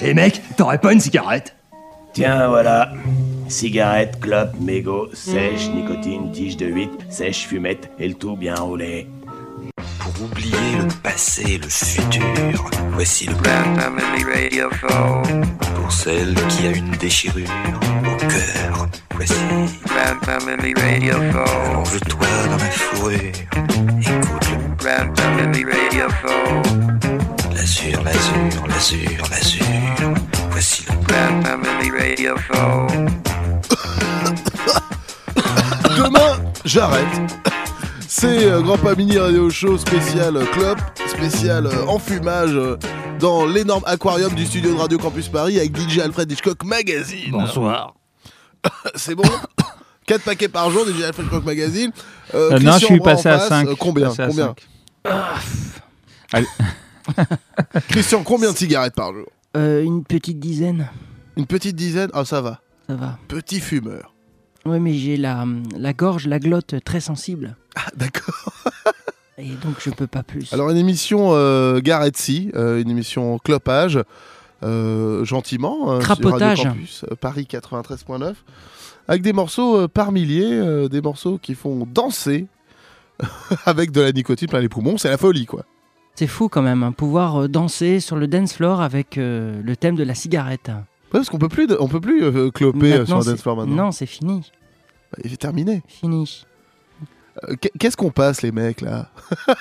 Eh mec, t'aurais pas une cigarette Tiens, voilà. Cigarette, clope, mégot, sèche, nicotine, tige de 8, sèche, fumette, et le tout bien roulé. Pour oublier le passé, le futur, voici le Radio Phone. Pour celle qui a une déchirure au cœur, voici. Family Radio Phone. Allonge-toi dans ma fourrure, écoute Family Radio Phone. L'azur, l'azur, l'azur, l'azur. Voici le Family Radio Phone. Demain, j'arrête. C'est euh, Grand Pas Mini Radio Show spécial euh, club, spécial euh, enfumage dans l'énorme aquarium du studio de Radio Campus Paris avec DJ Alfred Hitchcock Magazine. Bonsoir. C'est bon? 4 paquets par jour, DJ Alfred Hitchcock Magazine. Euh, Euh, non, je suis passé à face, 5. euh, combien? Combien? Christian, combien de cigarettes par jour Euh, une petite dizaine, Une petite dizaine Ah, ça va. ça va. Petit fumeur. Ouais, mais j'ai la, la gorge, la glotte très sensible. Ah, d'accord. Et donc je peux pas plus. Alors, une émission euh, Garetsi, euh, une émission clopage, euh, gentiment. euh, sur Crapotage. Radio Campus, euh, Paris 93.9. Avec des morceaux par milliers, des morceaux qui font danser avec de la nicotine plein les poumons. C'est la folie, quoi. C'est fou quand même, hein, pouvoir euh, danser sur le dance floor avec euh, le thème de la cigarette. Ouais, parce qu'on peut plus, on peut plus euh, cloper euh, sur un c'est- dance floor maintenant. Non, c'est fini. Bah, Il est terminé. Fini. Euh, qu'est- Qu'est-ce qu'on passe, les mecs, là?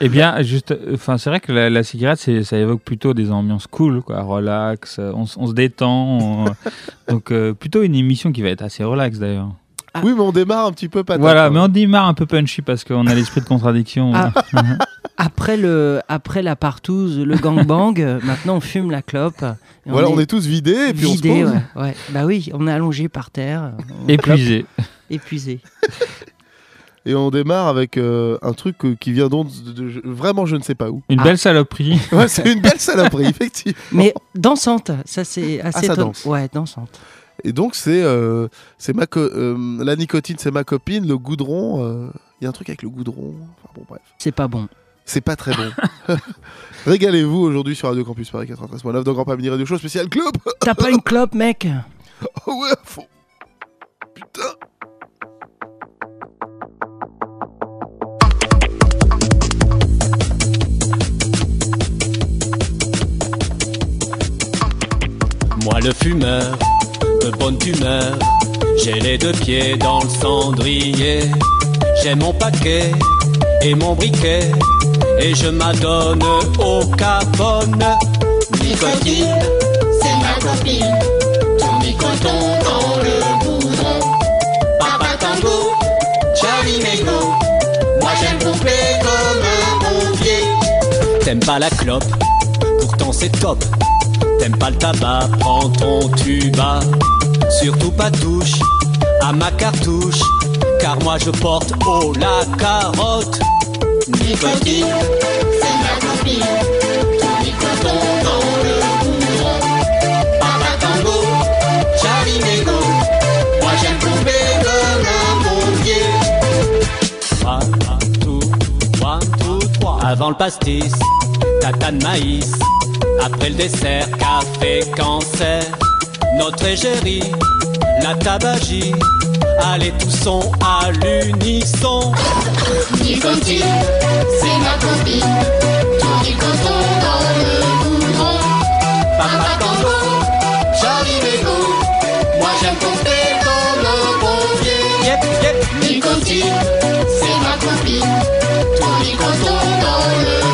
Eh bien, juste, enfin, c'est vrai que la, la cigarette, ça évoque plutôt des ambiances cool, quoi, relax, on, se détend. on- donc, euh, plutôt une émission qui va être assez relax d'ailleurs. Ah. Oui, mais on démarre un petit peu patate. Voilà, mais on démarre un peu punchy parce qu'on a l'esprit de contradiction. Ah. Après, le, après la partouze, le gangbang, maintenant on fume la clope. et Voilà, on est tous vidés et puis vidés, on se pose. ouais, ouais. Bah oui, on est allongé par terre. Épuisé. épuisé. Et on démarre avec euh, un truc euh, qui vient donc de, de- vraiment je ne sais pas où. Une Ah. belle saloperie. Ouais, c'est une belle saloperie, effectivement. Mais dansante, ça c'est assez Ah, ça danse. Ouais, dansante. Et donc c'est euh, c'est ma co- euh, la nicotine, c'est ma copine, le goudron. euh, Il y a un truc avec le goudron. Enfin bon, bref, C'est pas bon. C'est pas très bon. Régalez-vous aujourd'hui sur Radio Campus Paris 93.9 dans Grand Pas Mini Radio Show spécial club. T'as pas une clope, mec Oh ouais, à fond. Putain. Moi le fumeur, de bonne humeur, j'ai les deux pieds dans le cendrier. J'ai mon paquet et mon briquet, et je m'adonne au carbone. Nicotine, c'est ma copine, ton nicoton dans le goudron. Papa Tango, Charlie Mego, moi j'aime pomper comme un pompier. T'aimes pas la clope, pourtant c'est top. T'aimes pas le tabac, prends ton tuba. Surtout pas touche à ma cartouche, car moi je porte haut la carotte. Nicotine, c'est ma copine. Ton nicoton dans le goudron. Papa Tango, Charlie Mego, moi j'aime tomber comme un. One, two, one, two, trois. Avant le pastis, tata de maïs. Après le dessert, café, cancer. Notre égérie, la tabagie. Allez, tous sont à l'unisson. Nicotine, c'est ma copine. Ton nicoton dans le goudron. Papa Tango, Charlie Bego. Moi j'aime compter comme un pompier. Yep, yep. Nicotine, c'est ma copine. Ton nicoton dans le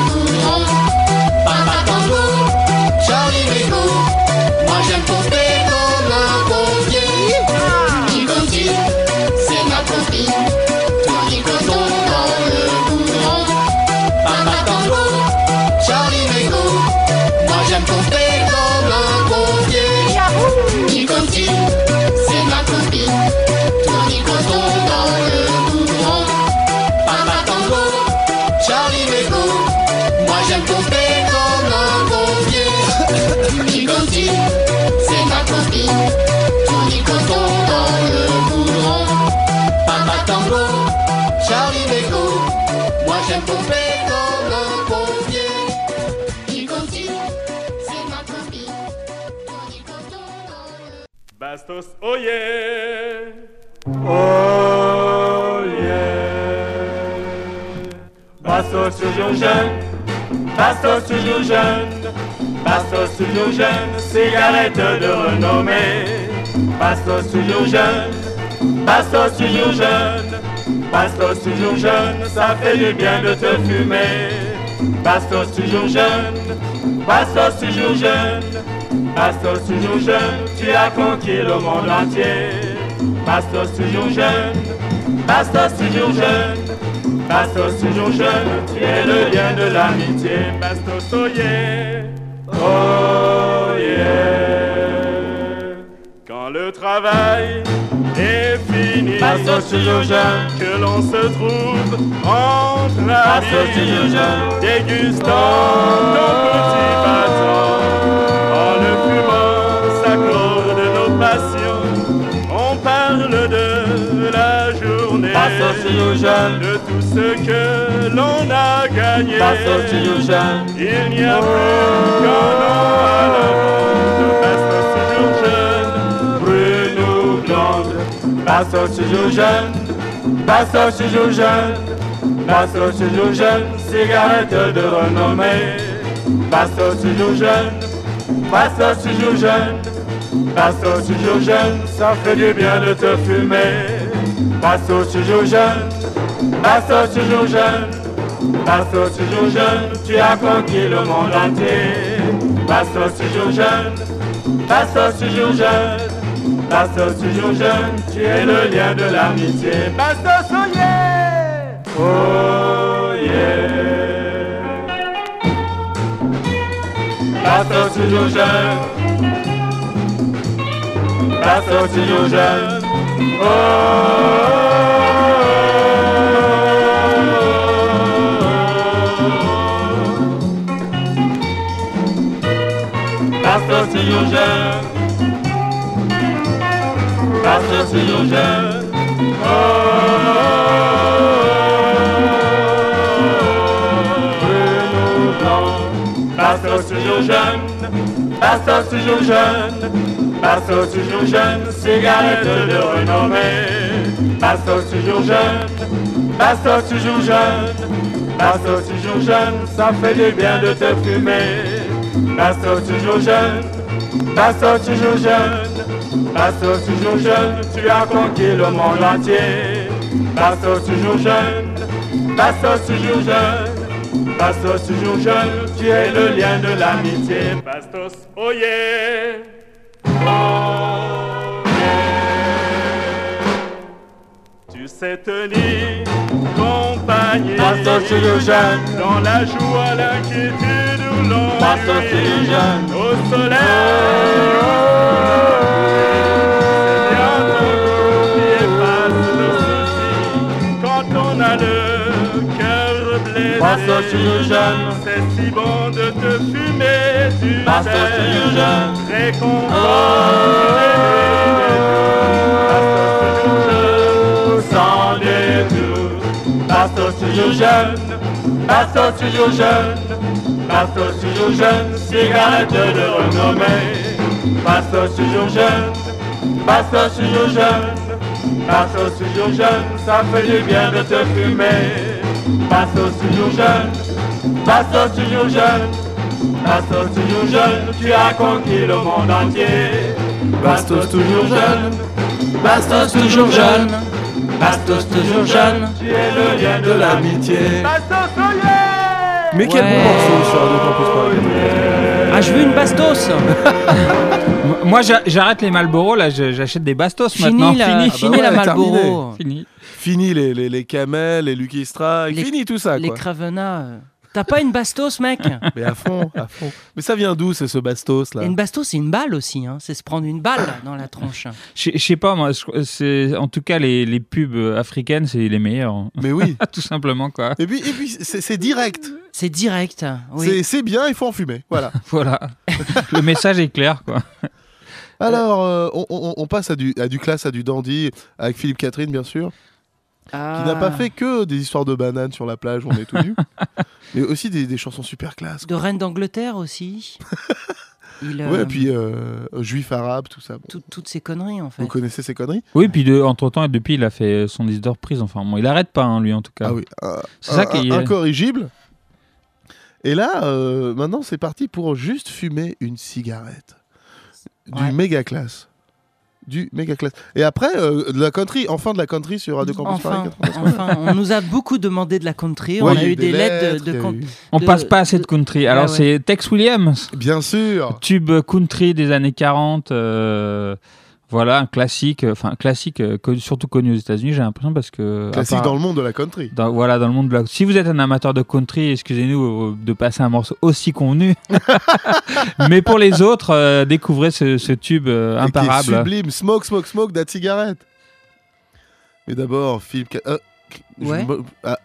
Oh yeah. Oh yeah. Bastos toujours jeune. Bastos toujours jeune. Bastos toujours jeune. Cigarette de renommée. Bastos toujours jeune. Bastos toujours jeune. Bastos toujours jeune. Ça fait du bien de te fumer. Bastos toujours jeune. Bastos toujours jeune Bastos toujours jeune, tu as conquis le monde entier. Bastos toujours jeune, Bastos toujours jeune, Bastos toujours jeune, tu es le lien de l'amitié. Bastos, oh yeah, oh yeah. Quand le travail est fini, Bastos toujours jeune, que l'on se trouve entre Bastos amis, toujours jeune, dégustant nos petits bâtons. Journée, Bastos toujours jeune, de tout ce que l'on a gagné. Il n'y a plus qu'un an à la ronde. Bastos toujours jeune, brune ou blonde. Bastos toujours jeune, Bastos toujours jeune, Bastos toujours jeune, cigarette de renommée. Bastos toujours jeune, Bastos toujours jeune, Bastos toujours jeune, ça fait du bien de te fumer. Bastos toujours jeune, Bastos toujours jeune, Bastos toujours jeune, tu as conquis le monde entier. Bastos toujours jeune, Bastos toujours jeune, Bastos toujours jeune, tu es le lien de l'amitié. Bastos, oh yeah! Toujours jeune, Bastos toujours jeune, oh! Bastos toujours jeune, Bastos toujours jeune, oh! Bastos toujours jeune, cigarette de renommée. Bastos toujours jeune, Bastos toujours jeune, Bastos toujours jeune, ça fait du bien de te fumer. Bastos toujours jeune, Bastos toujours jeune, Bastos toujours jeune, tu as conquis le monde entier. Bastos toujours jeune, Bastos toujours jeune, Bastos toujours jeune, tu es le lien de l'amitié. Bastos, oh yeah! Tu sais tenir compagnie dans la joie, l'inquiétude ou l'ennui. Bastos toujours jeune, Au soleil, c'est bien goût qui efface nos soucis. Quand on a le cœur blessé, toujours jeune, c'est si bon de toujours jeune, Réconfort sans détour. Toujours jeune, Bastos toujours jeune, toujours jeune, cigarette de renommée. Bastos toujours jeune, Bastos toujours jeune, Bastos toujours jeune, ça fait du bien de te fumer. Bastos toujours jeune, Bastos toujours jeune. Bastos toujours jeune, tu as conquis le monde entier. Bastos toujours jeune, Bastos toujours jeune, Bastos toujours jeune. tu es le lien de l'amitié. Bastos, oh yeah! Mais quel Ouais. bon morceau sur Radio Campus Paris. Ah, je veux une bastos Moi, j'a- j'arrête les Malboro, là, j'achète des Bastos Fini maintenant. la, Fini. fini bah la ouais, Marlboro. terminé. Fini. Fini les, les, les camels, les Lucky Strike, Les- fini tout ça Les. Cravena. T'as pas une bastos, mec Mais à fond, à fond. Mais ça vient d'où c'est ce bastos là Et Une bastos, c'est une balle aussi. Hein. C'est se prendre une balle dans la tronche. Je sais pas, moi, c'est- en tout cas, les, les pubs africaines, c'est les meilleurs. Mais oui. Tout simplement, quoi. Et puis, et puis c'est direct. C'est direct. Oui. C'est- C'est bien, il faut en fumer. Voilà. Voilà. Le message est clair, quoi. Alors, euh, on, on- on passe à du, à du classe, à du dandy, avec Philippe Catherine, bien sûr, qui n'a pas Ah. fait que des histoires de bananes sur la plage où on est tout nu, mais aussi des, des chansons super classe. De reine d'Angleterre aussi. Il, Ouais, euh, et puis euh, juif arabe, tout ça. Bon. tout- toutes ces conneries en fait. Vous connaissez ces conneries? Oui, puis de, entre-temps, depuis, il a fait son disque de reprise. Enfin, bon, il arrête pas, hein, lui, en tout cas. Ah oui, C'est ça qui est- incorrigible. Et là, euh, maintenant, c'est parti pour juste fumer une cigarette. Du Ouais. méga classe. Du méga classe. Et après, euh, de la country, enfin de la country sur Radio Campus Enfin, Paris 93. enfin, on nous a beaucoup demandé de la country. Ouais, on a eu des lettres de, eu- On de- passe pas assez de country. Alors, ouais. c'est Tex Williams, Bien sûr. tube country des années 40. euh, voilà, un classique. Enfin, un classique, euh, surtout connu aux États-Unis, j'ai l'impression, parce que. Classique part- dans le monde de la country. dans- voilà, dans le monde de la... Si vous êtes un amateur de country, excusez-nous euh, de passer un morceau aussi convenu. Mais pour les autres, euh, découvrez ce, ce tube euh, Et qui est imparable. sublime. Smoke, smoke, smoke, that cigarette. Mais d'abord, Philippe. Euh, Ouais.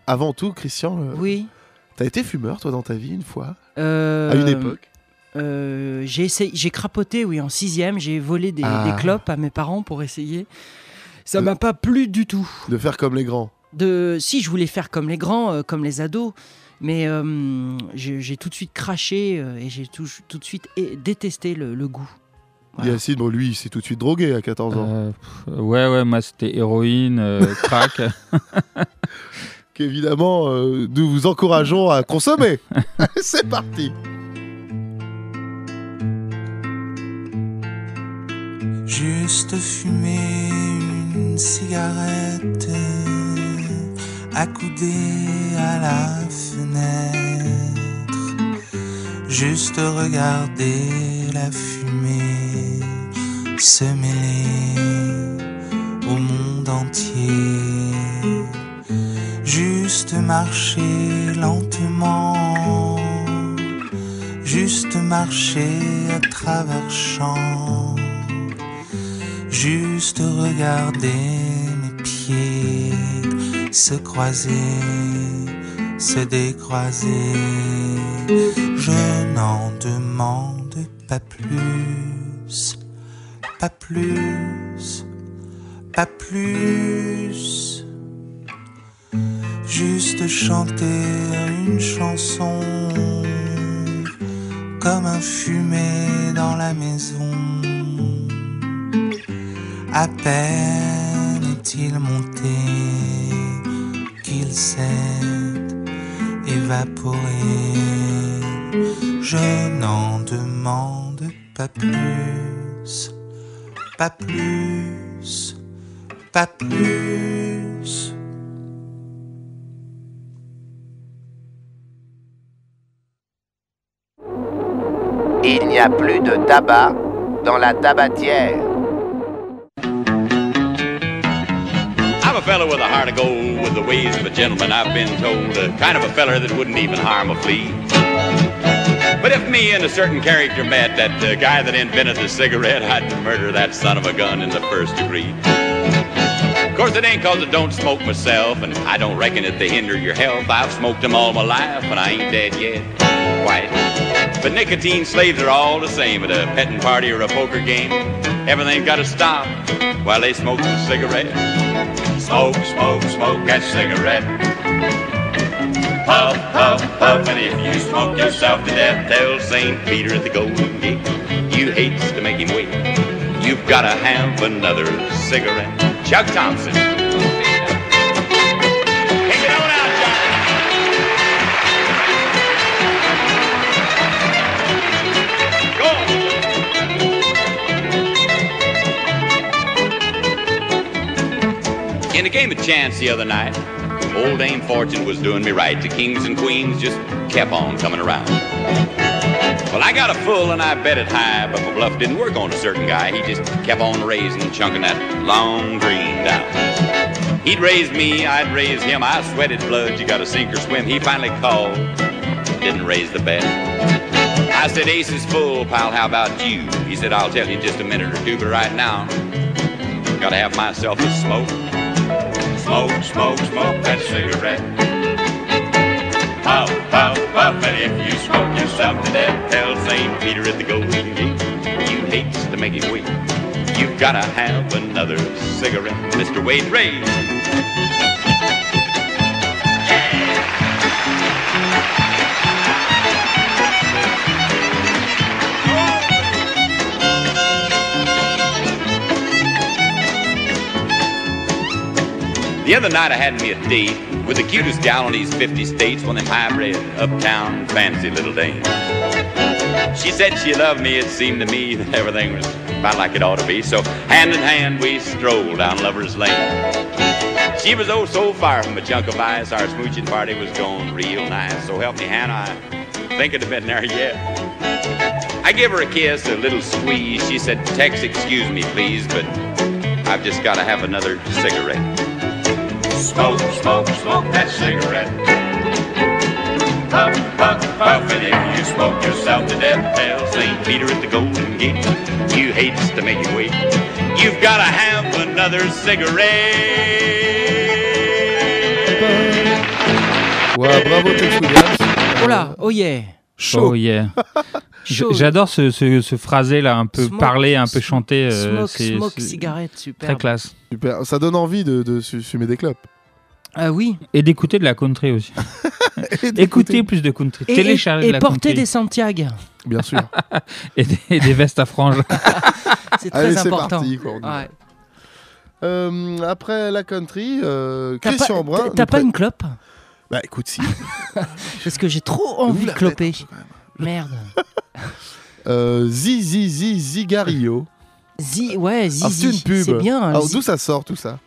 avant tout, Christian, euh, Oui. t'as été fumeur, toi, dans ta vie, une fois? Euh, À une époque euh, j'ai essayé, j'ai crapoté, oui, en sixième. J'ai volé des, Ah. des clopes à mes parents pour essayer. Ça m'a pas plu du tout. De faire comme les grands. De, si je voulais faire comme les grands, euh, comme les ados, mais euh, j'ai tout de suite craché euh, et j'ai tout, tout de suite détesté le, le goût. Voilà. Yacine, bon, lui, il s'est tout de suite drogué à 14 ans. Euh, pff, ouais, ouais, moi c'était héroïne, euh, crack. Qu'évidemment, euh, nous vous encourageons à consommer. C'est parti. Juste fumer une cigarette accoudée à la fenêtre. Juste regarder la fumée se mêler au monde entier. Juste marcher lentement. Juste marcher à travers champs juste regarder mes pieds se croiser, se décroiser. Je n'en demande pas plus, pas plus, pas plus. Juste chanter une chanson comme un fumet dans la maison. À peine est-il monté qu'il s'est évaporé. Je n'en demande pas plus, pas plus, pas plus. Il n'y a plus de tabac dans la tabatière. A fella with a heart of gold, with the ways of a gentleman, I've been told. The kind of a feller that wouldn't even harm a flea. But if me and a certain character met, that uh, guy that invented the cigarette, I'd murder that son of a gun in the first degree. Of course, it ain't cause I don't smoke myself, and I don't reckon it to hinder your health. I've smoked them all my life, and I ain't dead yet. Quite. But nicotine slaves are all the same at a petting party or a poker game. Everything's gotta stop while they smoke the cigarette. Smoke, smoke, smoke that cigarette. Puff, puff, puff, and if you smoke yourself to death, tell St. Peter at the Golden Gate, you hates to make him wait. You've gotta have another cigarette. Chuck Thompson. In a game of chance the other night, old Dame Fortune was doing me right. The kings and queens just kept on coming around. Well, I got a full and I bet it high, but my bluff didn't work on a certain guy. He just kept on raising, chunking that long green down. He'd raise me, I'd raise him. I sweated blood. You got to sink or swim. He finally called, didn't raise the bet. I said, Ace is full, pal. How about you? He said, I'll tell you in just a minute or two, but right now, gotta have myself a smoke. Smoke, smoke, smoke that cigarette. Puff, puff, puff, and if you smoke yourself to death, tell St. Peter at the Golden Gate, you hates to make him wait. You've gotta have another cigarette, Mr. Wade Ray. The other night I had me a date with the cutest gal in these 50 states, one of them hybrid, uptown, fancy little dames. She said she loved me, it seemed to me that everything was about like it ought to be. So hand in hand we strolled down Lover's Lane. She was oh so far from a chunk of ice, our smooching party was going real nice. So help me Hannah, I think it'd have been there yet. I give her a kiss, a little squeeze. She said, Tex, excuse me, please, but I've just got to have another cigarette. Smoke, smoke, smoke that cigarette. Puff, puff, puff, and if you smoke yourself to death, tell St. Peter at the Golden Gate, you hates to make you wait. You've got to have another cigarette. Ouais, bravo Tex Williams. Oh là, oh yeah. Chaud. Oh yeah. J'adore ce, ce, ce phrasé là, un peu Smoke, parlé, un peu chanté. euh, Smoke, smoke, cigarette, super. Très classe. Super. Ça donne envie de, de fumer des clopes. Ah oui. Et d'écouter de la country aussi. Écouter plus de country. Et, Télécharger et- et de la porter country. des Santiago. Bien sûr. et, des, et des vestes à franges. C'est très Allez, important. parti, quoi. Ouais. Euh, après la country, euh, Christian pas, Brun. t'as- pas une clope? Bah écoute, si. Parce que j'ai trop envie de cloper. Merde. Euh, Zizi Zizi Zigario. Zi, ouais, Alors, c'est Zizi. une pub. C'est bien. hein, Alors Zi- d'où ça sort tout ça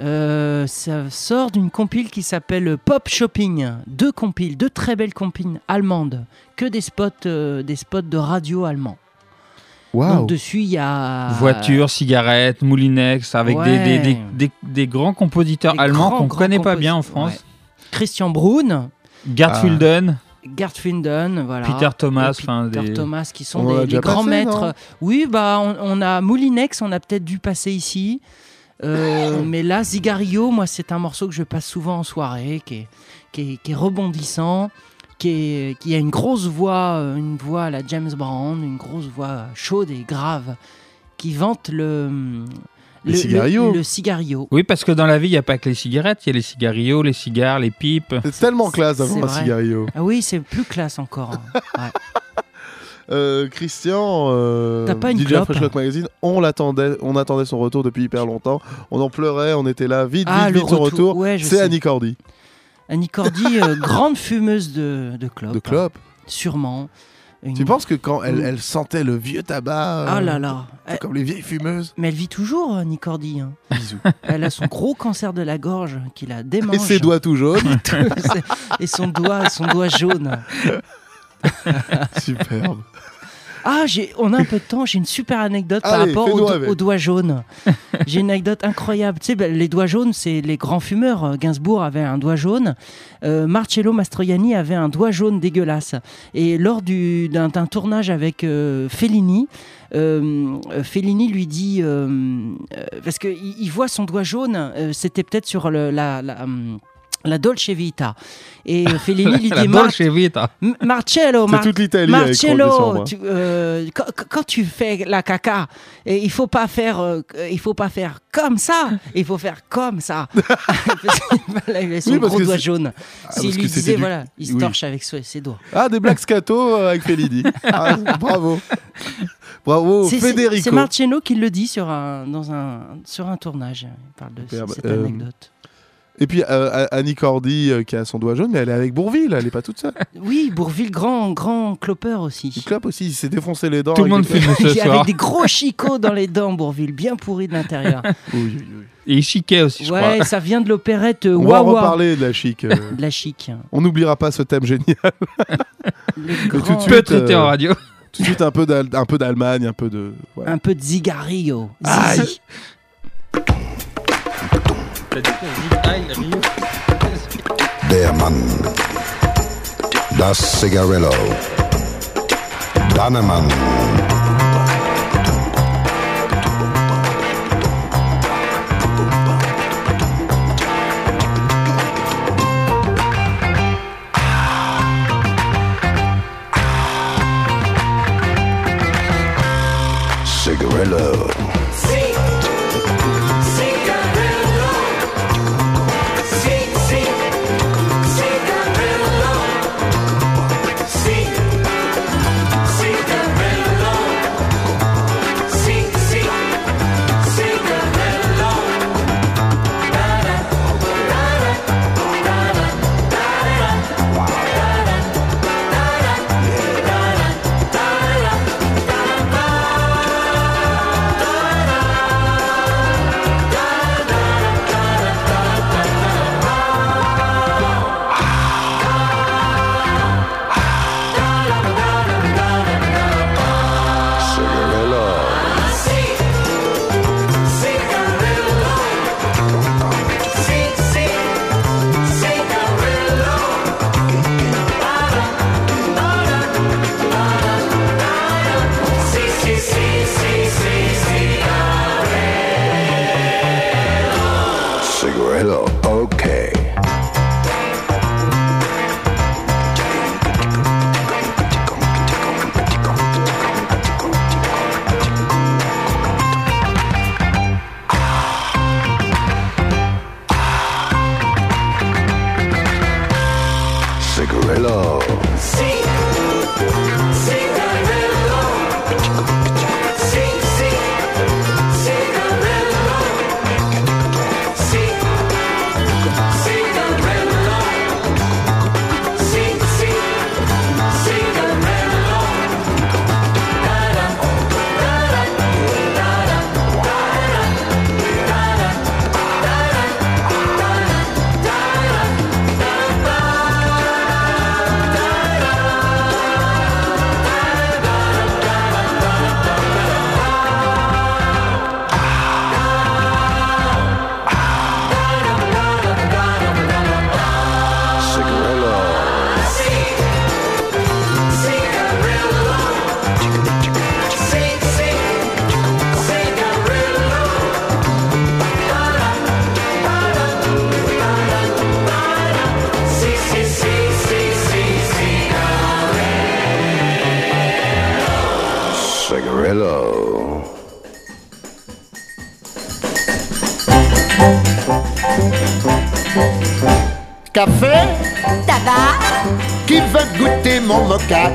Euh, ça sort d'une compile qui s'appelle Pop Shopping. Deux compiles, deux très belles compiles allemandes. Que des spots, euh, des spots de radio allemands. Waouh. Donc dessus, il y a. Voiture, cigarettes, Moulinex, avec des, des, des, des- des grands compositeurs Des allemands grands, qu'on grands connaît pas bien en France. ouais. Christian Brun, Gerd Ah. Fulden, Gerd Finden, voilà. Peter Thomas, Et enfin, Peter des- Thomas, qui On sont des, grands passé, maîtres. oui, bah, on, on a Moulinex, on a peut-être dû passer ici. Euh, mais là, Zigario, moi, c'est un morceau que je passe souvent en soirée, qui est, qui est, qui est rebondissant, qui, est, qui a une grosse voix, euh, une voix à la James Brown, une grosse voix chaude et grave, qui vante le. Le cigario. Le, cigario. Oui, parce que dans la vie, il n'y a pas que les cigarettes, il y a les cigarios, les cigares, les pipes. C'est tellement classe d'avoir un vrai. cigario. Ah oui, c'est plus classe encore. hein. Ouais. Euh, Christian, euh, T'as pas une DJ clope Fresh Rock Magazine, on l'attendait, on attendait son retour depuis hyper longtemps. On en pleurait, on était là, vite, Ah, vite, vite son retour, retour. ouais, je C'est. Annie Cordy Annie Cordy, euh, grande fumeuse de, de clopes. de Clop. Sûrement. Une- Tu penses que quand elle, elle sentait le vieux tabac, euh, Ah là là. c'est Elle- comme les vieilles fumeuses. Mais elle vit toujours, Annie Cordy. hein. Bisous. Elle a son gros cancer de la gorge qui la démange. Et ses doigts tout jaunes. et son doigt, son doigt jaune. Superbe. Ah, j'ai, on a un peu de temps. J'ai une super anecdote par rapport aux, doigts jaunes. j'ai une anecdote incroyable. Tu sais, ben, les doigts jaunes, c'est les grands fumeurs. Euh, Gainsbourg avait un doigt jaune. Euh, Marcello Mastroianni avait un doigt jaune dégueulasse. Et lors du, d'un, d'un tournage avec euh, Fellini, euh, Fellini lui dit parce que il, il voit son doigt jaune. c'était peut-être sur le, la, la, hum, la Dolce Vita. Et euh, Fellini lui dit Dolce Vita. Marcello, Mar- toute Christian Marcello, tu- euh, quand, quand tu fais la caca, et il faut pas faire, euh, il faut pas faire comme ça, il faut faire comme ça. Il avait son Oui, gros doigt jaune. Ah, S'il lui disait du- voilà, il se oui. torche avec ses, ses doigts. Ah, des Black Scato euh, avec Fellini. Ah, bravo. Bravo, Federico. c'est Marcello qui le dit sur un, dans un, sur un tournage. Il parle de Superbe. cette Euh, anecdote. Et puis euh, Annie Cordy euh, qui a son doigt jaune, mais elle est avec Bourville, elle est pas toute seule. Oui, Bourville, grand, grand clopeur Il aussi. clope aussi, il s'est défoncé les dents. Tout le avec monde filme ce Avec soir. des gros chicots dans les dents, Bourville, bien pourris de l'intérieur. Oui, oui, oui. Et il chiquait aussi, je Ouais, crois. ça vient de l'opérette euh, On va en Wawa. reparler de la chic. euh. De la chic. On n'oubliera pas ce thème génial. Les tout de suite, Peu traité euh, en radio. Tout de suite un peu d'Allemagne, un peu de. voilà. Un peu de zigarillo. Aïe. Zizi. Der Mann. Das Cigarillo. Dannemann.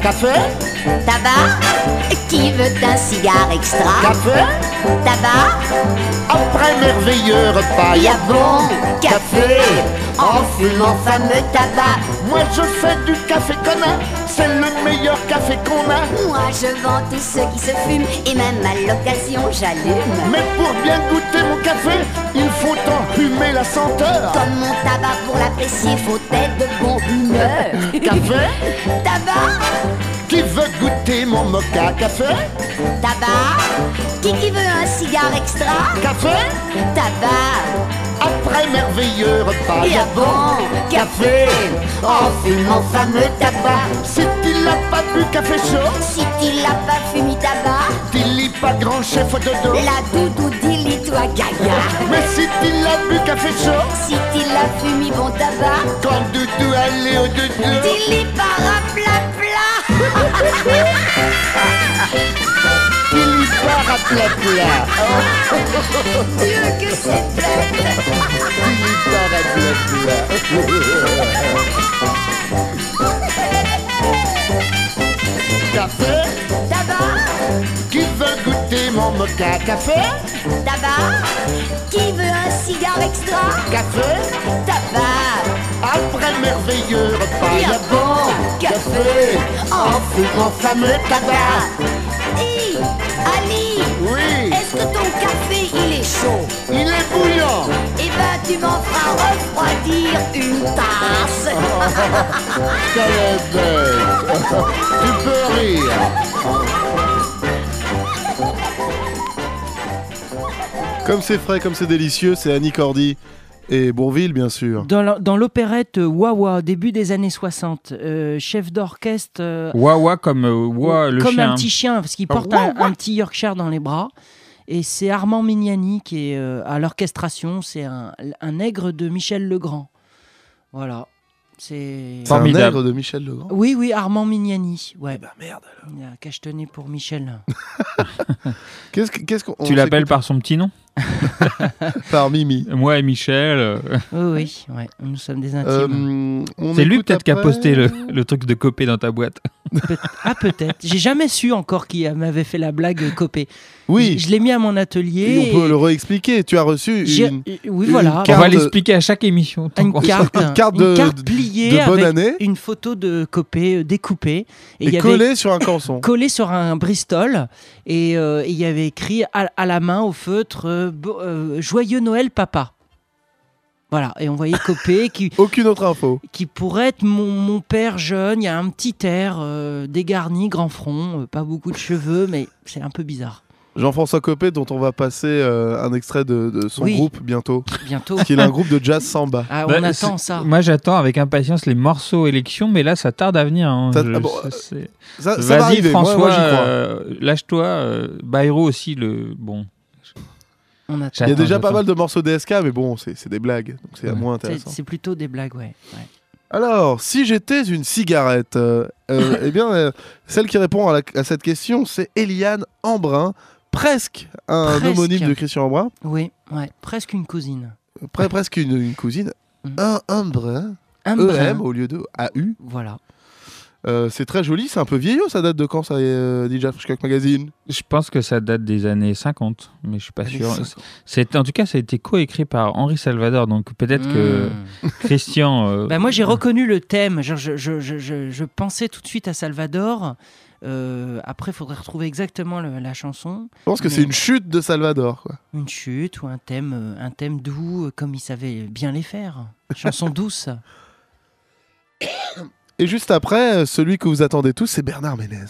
Café? Tabac, qui veut un cigare extra? Café? Tabac, Après merveilleux repas, y a bon café, en fumant fameux tabac. Je fais du café commun, c'est le meilleur café qu'on a. Moi je vends tous ceux qui se fument et même à l'occasion j'allume. Mais pour bien goûter mon café, il faut enfumer la senteur. Comme mon tabac pour l'apprécier, faut être de bonne humeur. Café Tabac, Qui veut goûter mon mocha Café? Tabac, qui qui veut un cigare extra? Café Tabac, Après merveilleux repas, y a bon café, en fumant fameux tabac. Si tu l'as pas bu café chaud, Si tu l'as pas fumé tabac, dis pas grand chef de dos. la doudou dis toi gaga. Mais si tu l'as bu café chaud, Si tu l'as fumé bon tabac, quand doudou allez au doudou. dis-lui para pla pla. Il y part à plat plat. Dieu que c'est. Il y part à plat plat. Café Tabac, Qui veut goûter mon mocha? Café tabac, qui veut un cigare extra? Café Tabac, Après merveilleux repas, y a bon café, en fumant fameux tabac. Ali, Oui, est-ce que ton café il est chaud? Il est bouillant. Eh ben tu m'en feras refroidir une tasse. Quelle est. Tu peux rire. Comme c'est frais, comme c'est délicieux, c'est Annie Cordy et Bourville, bien sûr. Dans l'opérette euh, Wawa, début des années 60, euh, chef d'orchestre. euh, Wawa comme euh, Wa, le comme chien. un petit chien, parce qu'il porte un, un petit Yorkshire dans les bras. Et c'est Armand Mignani qui est euh, à l'orchestration. C'est un, un nègre de Michel Legrand. Voilà. C'est. C'est un nègre de Michel Legrand. Oui, oui, Armand Mignani. Ouais. bah merde alors. Il a cachetonné pour Michel. Qu'est-ce que- qu'est-ce qu'on. Tu l'appelles par son petit nom? Par Mimi. Moi et Michel. euh, Oui, oui, ouais, nous sommes des intimes. Euh, C'est lui peut-être qui a posté le, le truc de copé dans ta boîte. Peut- ah, peut-être. J'ai jamais su encore qui m'avait fait la blague copée. Oui. Je, je l'ai mis à mon atelier. Et on peut et le réexpliquer. Tu as reçu une. euh, Oui, une voilà. On va carte l'expliquer à chaque émission. Une carte, Une carte une de- carte pliée de bonne avec année. une photo de Copé découpée. Et il y avait- collée sur un canson. collé sur un Bristol et euh, il y avait écrit à, à la main au feutre Joyeux Noël papa. Voilà, et on voyait Copé qui, Aucune autre info. qui pourrait être mon, mon père jeune. Il y a un petit air euh, dégarni, grand front, euh, pas beaucoup de cheveux, mais c'est un peu bizarre. Jean-François Copé, dont on va passer euh, un extrait de, de son Oui. groupe bientôt. Bientôt. Parce qu'il a un groupe de jazz samba. Ah, on Bah, attend ça. Moi, j'attends avec impatience les morceaux élections, mais là, ça tarde à venir. hein. Ça- Je- ah bon, ça, euh, c'est- Ça, ça va Vas-y, arriver. Moi- François, moi, j'y crois. euh, lâche-toi. euh, Bayrou aussi, le bon. On attend. Il y a déjà pas mal de morceaux DSK, mais bon, c'est des blagues. Donc c'est Ouais. moins intéressant. C'est plutôt des blagues, ouais. ouais. Alors, si j'étais une cigarette, euh, euh, eh bien, euh, celle qui répond à, la- à cette question, c'est Eliane Embrun, presque un Presque. homonyme de Christian Embrun, Oui, ouais, presque une cousine. Pre- presque une, une cousine. Mm. Un Embrun, Un. EM au lieu de AU. Voilà. Euh, c'est très joli, c'est un peu vieillot, ça date de quand ça, euh, DJ Magazine? Je pense que ça date des années 50, mais je suis pas Années sûr. 50. C'est en tout cas, ça a été coécrit par Henri Salvador, donc peut-être que Mm. Christian. euh, Bah, moi, j'ai reconnu le thème. Genre, je, je, je, je, je pensais tout de suite à Salvador. Euh, après, il faudrait retrouver exactement le- la chanson. Je pense que Mais c'est une chute de Salvador. Quoi. une chute ou un thème, euh, un thème doux, euh, comme il savait bien les faire. Chanson douce. Et juste après, euh, celui que vous attendez tous, c'est Bernard Ménez.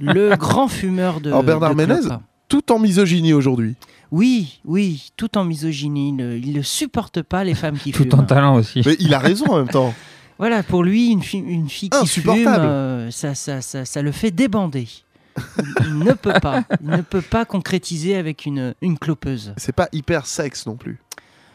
Le grand fumeur de. Alors Bernard de Ménez, clope. tout en misogynie aujourd'hui. Oui, oui, tout en misogynie. Il ne, il ne supporte pas les femmes qui tout fument. en talent aussi. Mais il a raison en même temps. Voilà, pour lui, une, fi- une fille qui fume, Insupportable. euh, ça, ça, ça, ça le fait débander. Il, il ne peut pas. Il ne peut pas concrétiser avec une, une clopeuse. C'est pas hyper sexe non plus.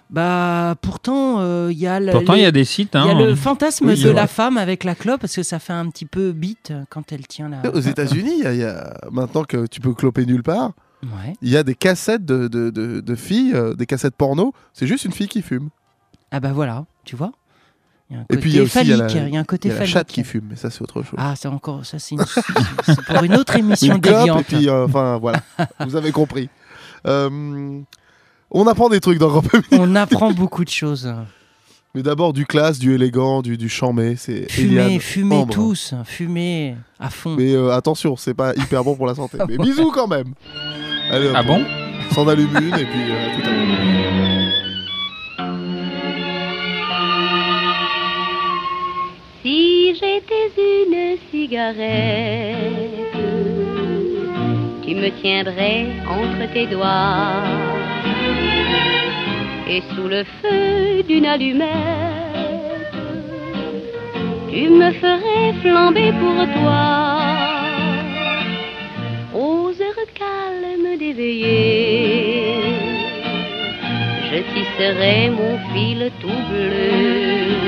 Bah pourtant euh, il y a le, Pourtant, il y a des sites, Il y a hein. le fantasme Oui, de la femme avec la clope parce que ça fait un petit peu bite quand elle tient la. Aux États-Unis, il y a- y, a maintenant que tu peux cloper nulle part, Ouais. il y a des cassettes de, de, de- de filles, euh, des cassettes porno. C'est juste une fille qui fume. Ah bah voilà, tu vois. Il y a un Et côté puis il y a aussi il y a phallique, la, il y a un côté y a la phallique. chatte qui fume, mais ça c'est autre chose. Ah, c'est encore ça, c'est une- pour une autre émission Une déviante. Et puis, euh, enfin voilà, vous avez compris. Euh, on apprend des trucs dans Grand Family. On apprend beaucoup de choses. Mais d'abord du classe, du élégant, du, du chambé, c'est Fumez, fumez Ambre. tous, fumez à fond. Mais euh, attention, c'est pas hyper bon pour la santé. Mais bisous quand même. Allez, Ah bon on S'en allume une et puis euh, à tout à l'heure. Si j'étais une cigarette, tu me tiendrais entre tes doigts et sous le feu d'une allumette, tu me ferais flamber pour toi aux heures calmes d'éveiller. Je tisserais mon fil tout bleu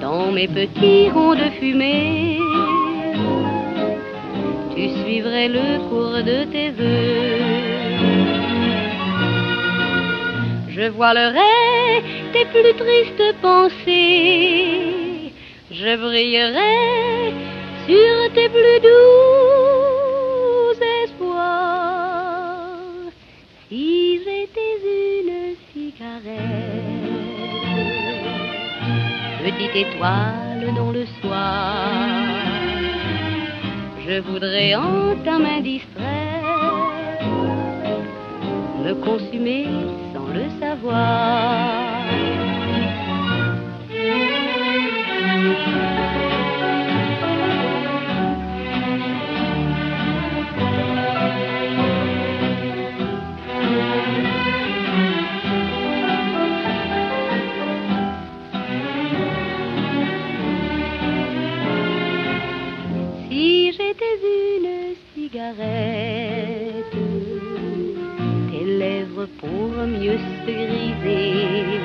dans mes petits ronds de fumée. Tu suivrais le cours de tes voeux. Je voilerai tes plus tristes pensées. Je brillerai sur tes plus doux espoirs. Si j'étais une cigarette petite étoile dans le soir. Je voudrais en ta main distraite me consumer le savoir. Mieux se griser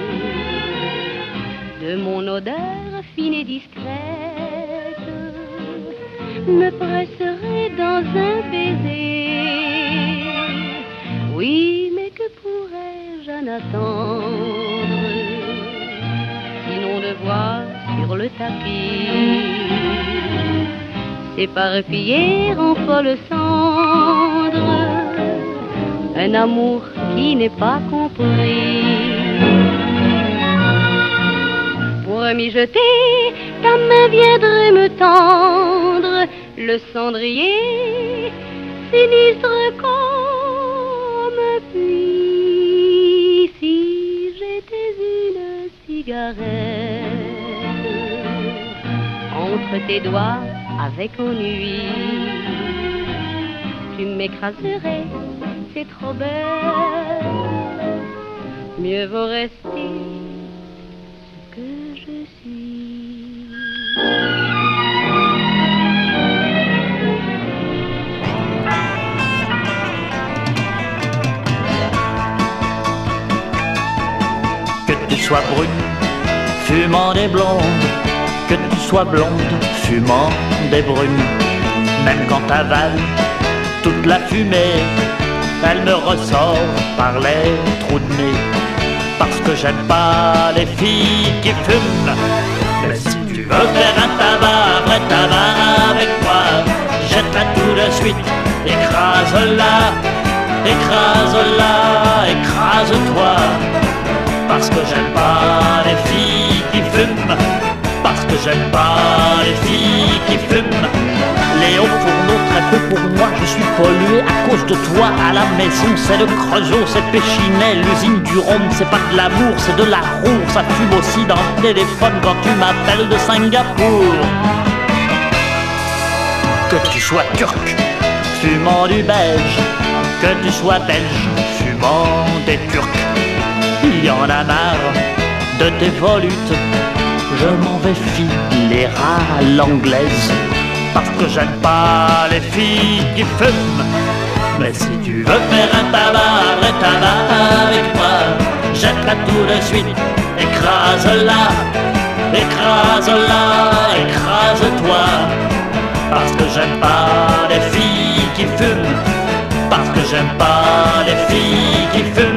de mon odeur fine et discrète, me presseraient dans un baiser. Oui, mais que pourrais-je en attendre? Sinon de voir sur le tapis s'éparpiller en folles cendres un amour qui n'est pas compris. Pour m'y jeter, ta main viendrait me tendre le cendrier sinistre comme pluie. Si j'étais une cigarette entre tes doigts avec ennui, tu m'écraserais, trop belle. Mieux vaut rester ce que je suis. Que tu sois brune, fumant des blondes, que tu sois blonde, fumant des brunes. Même quand t'avales toute la fumée, elle me ressort par les trous de nez. Parce que j'aime pas les filles qui fument. Mais si tu veux faire un tabac, un tabac avec moi, jette-la tout de suite, écrase-la, écrase-la, écrase-toi. Parce que j'aime pas les filles qui fument Parce que j'aime pas les filles qui fument Les hauts fourneaux pour moi Je suis pollué à cause de toi. À la maison c'est le Creusot, c'est Péchinet. L'usine du Rhum c'est pas de l'amour C'est de la roue, ça fume aussi dans le téléphone Quand tu m'appelles de Singapour. Que tu sois turc, fumant du belge. Que tu sois belge, fumant des turcs. Il y en a marre de tes volutes. Je m'en vais filer à l'anglaise. Parce que j'aime pas les filles qui fument. Mais si tu veux faire un tabac, un tabac avec moi, jette de suite. Écrase-la, écrase-la, écrase-toi. Parce que j'aime pas les filles qui fument. Parce que j'aime pas les filles qui fument.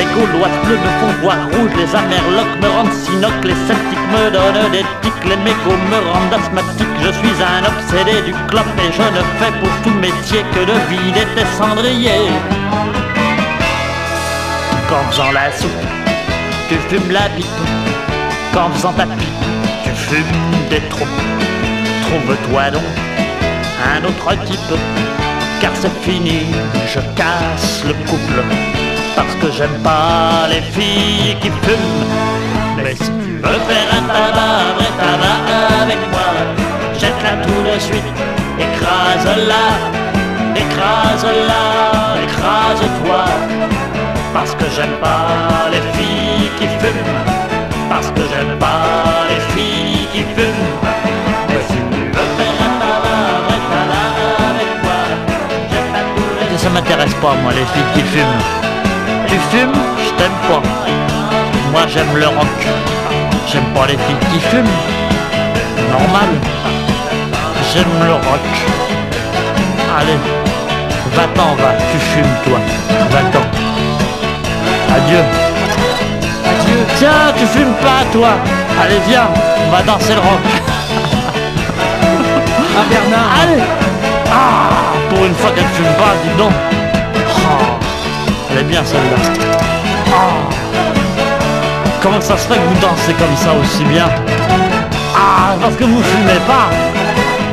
Les Gaulois bleus me font voir rouge, les Amerlocs me rendent sinoc, les Celtiques me donnent des tics, les mécos me rendent asthmatique. Je suis un obsédé du clope et je ne fais pour tout métier que de vider tes cendriers. Qu'en faisant la soupe, tu fumes la pipe. Qu'en faisant ta pipe, tu fumes des trous. Trouve-toi donc un autre type, car c'est fini, je casse le couple. Parce que j'aime pas les filles qui fument. Mais si tu veux faire un tabac, un vrai tabac avec moi, jette-la tout de suite, écrase-la, écrase-la, écrase-toi. Parce que j'aime pas les filles qui fument. Parce que j'aime pas les filles qui fument. Mais si tu veux faire un tabac, un avec moi, jette-la tout de suite. Ça m'intéresse pas, moi, les filles qui fument. Tu fumes, je t'aime pas. Moi j'aime le rock. J'aime pas les filles qui fument. Normal. J'aime le rock. Allez, va-t'en, va, tu fumes toi. Va-t'en. Adieu. Adieu. Tiens, tu fumes pas toi. Allez, viens, on va danser le rock. Ah Bernard Allez. Ah, pour une fois qu'elle fume pas, dis donc. Elle est bien celle-là. Ah. Comment ça se fait que vous dansez comme ça aussi bien Ah, parce que vous fumez pas.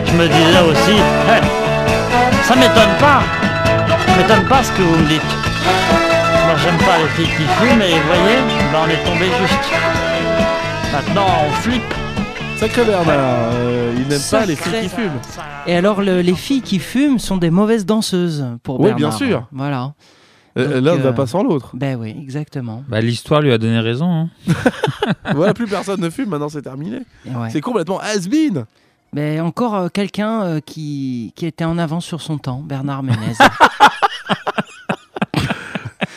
Je me disais aussi, eh, ça m'étonne pas. Ça m'étonne pas ce que vous me dites. Moi j'aime pas les filles qui fument et vous voyez, ben, on est tombé juste. Maintenant on flippe. Sacré Bernard, euh, il n'aime pas les filles qui fument. Et alors, le- les filles qui fument sont des mauvaises danseuses pour Oui, Bernard. bien sûr. Voilà. Euh, Donc, L'un ne va euh, pas sans l'autre. Ben oui, exactement. Bah, l'histoire lui a donné raison. hein. voilà, plus personne ne fume, maintenant c'est terminé. Ouais. C'est complètement has-been. Mais encore euh, quelqu'un euh, qui, qui était en avance sur son temps, Bernard Ménez.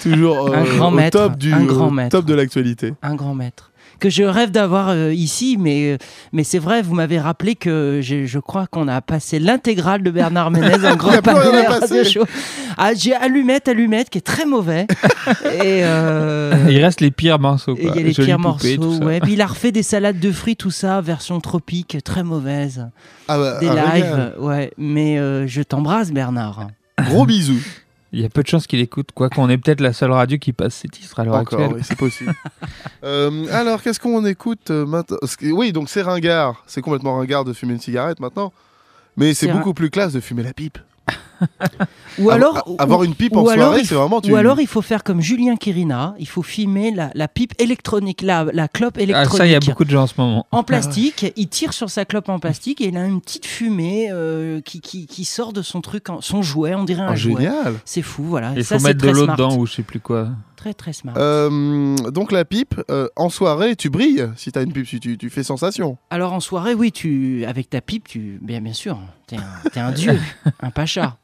Toujours Un grand au maître, top, du, un grand maître. top de l'actualité. un grand maître. Que je rêve d'avoir euh, ici, mais, euh, mais c'est vrai, vous m'avez rappelé que je crois qu'on a passé l'intégrale de Bernard Ménez en grand passer. radio show. Ah, j'ai Allumette, Allumette, qui est très mauvais. et euh, Il reste les pires morceaux. il y a les Jolie pires poupée, morceaux. ça. Ouais. Puis il a refait des salades de fruits, tout ça, version tropique, très mauvaise. Ah bah, Des un lives, ouais. Mais euh, je t'embrasse, Bernard. Gros bisous. Il y a peu de chances qu'il écoute. Quoi qu'on est peut-être la seule radio qui passe ces titres à l'heure Encore, actuelle. oui, c'est possible. Euh, alors, qu'est-ce qu'on écoute euh, maintenant? Oui, donc c'est ringard. C'est complètement ringard de fumer une cigarette maintenant. Mais c'est C'est beaucoup plus classe de fumer la pipe. Ou alors, avoir ou- une pipe en soirée, il c'est faut- vraiment tu- Ou alors il faut faire comme Julien Kirina, il faut filmer la, la pipe électronique, la, la clope Ah, électronique. ça, il y a beaucoup de gens en ce moment. En plastique, il tire sur sa clope en plastique et il a une petite fumée euh, qui, qui, qui sort de son truc, en- son jouet, on dirait un Oh, jouet. génial. C'est fou, voilà. Il Ça, faut mettre de l'eau dedans ou je sais plus quoi. Très très smart. Euh, donc la pipe, euh, en soirée, tu brilles si t'as une pipe, si tu, tu fais sensation. Alors en soirée, oui, tu avec ta pipe, tu bien bien sûr, t'es un, t'es un dieu, un pacha.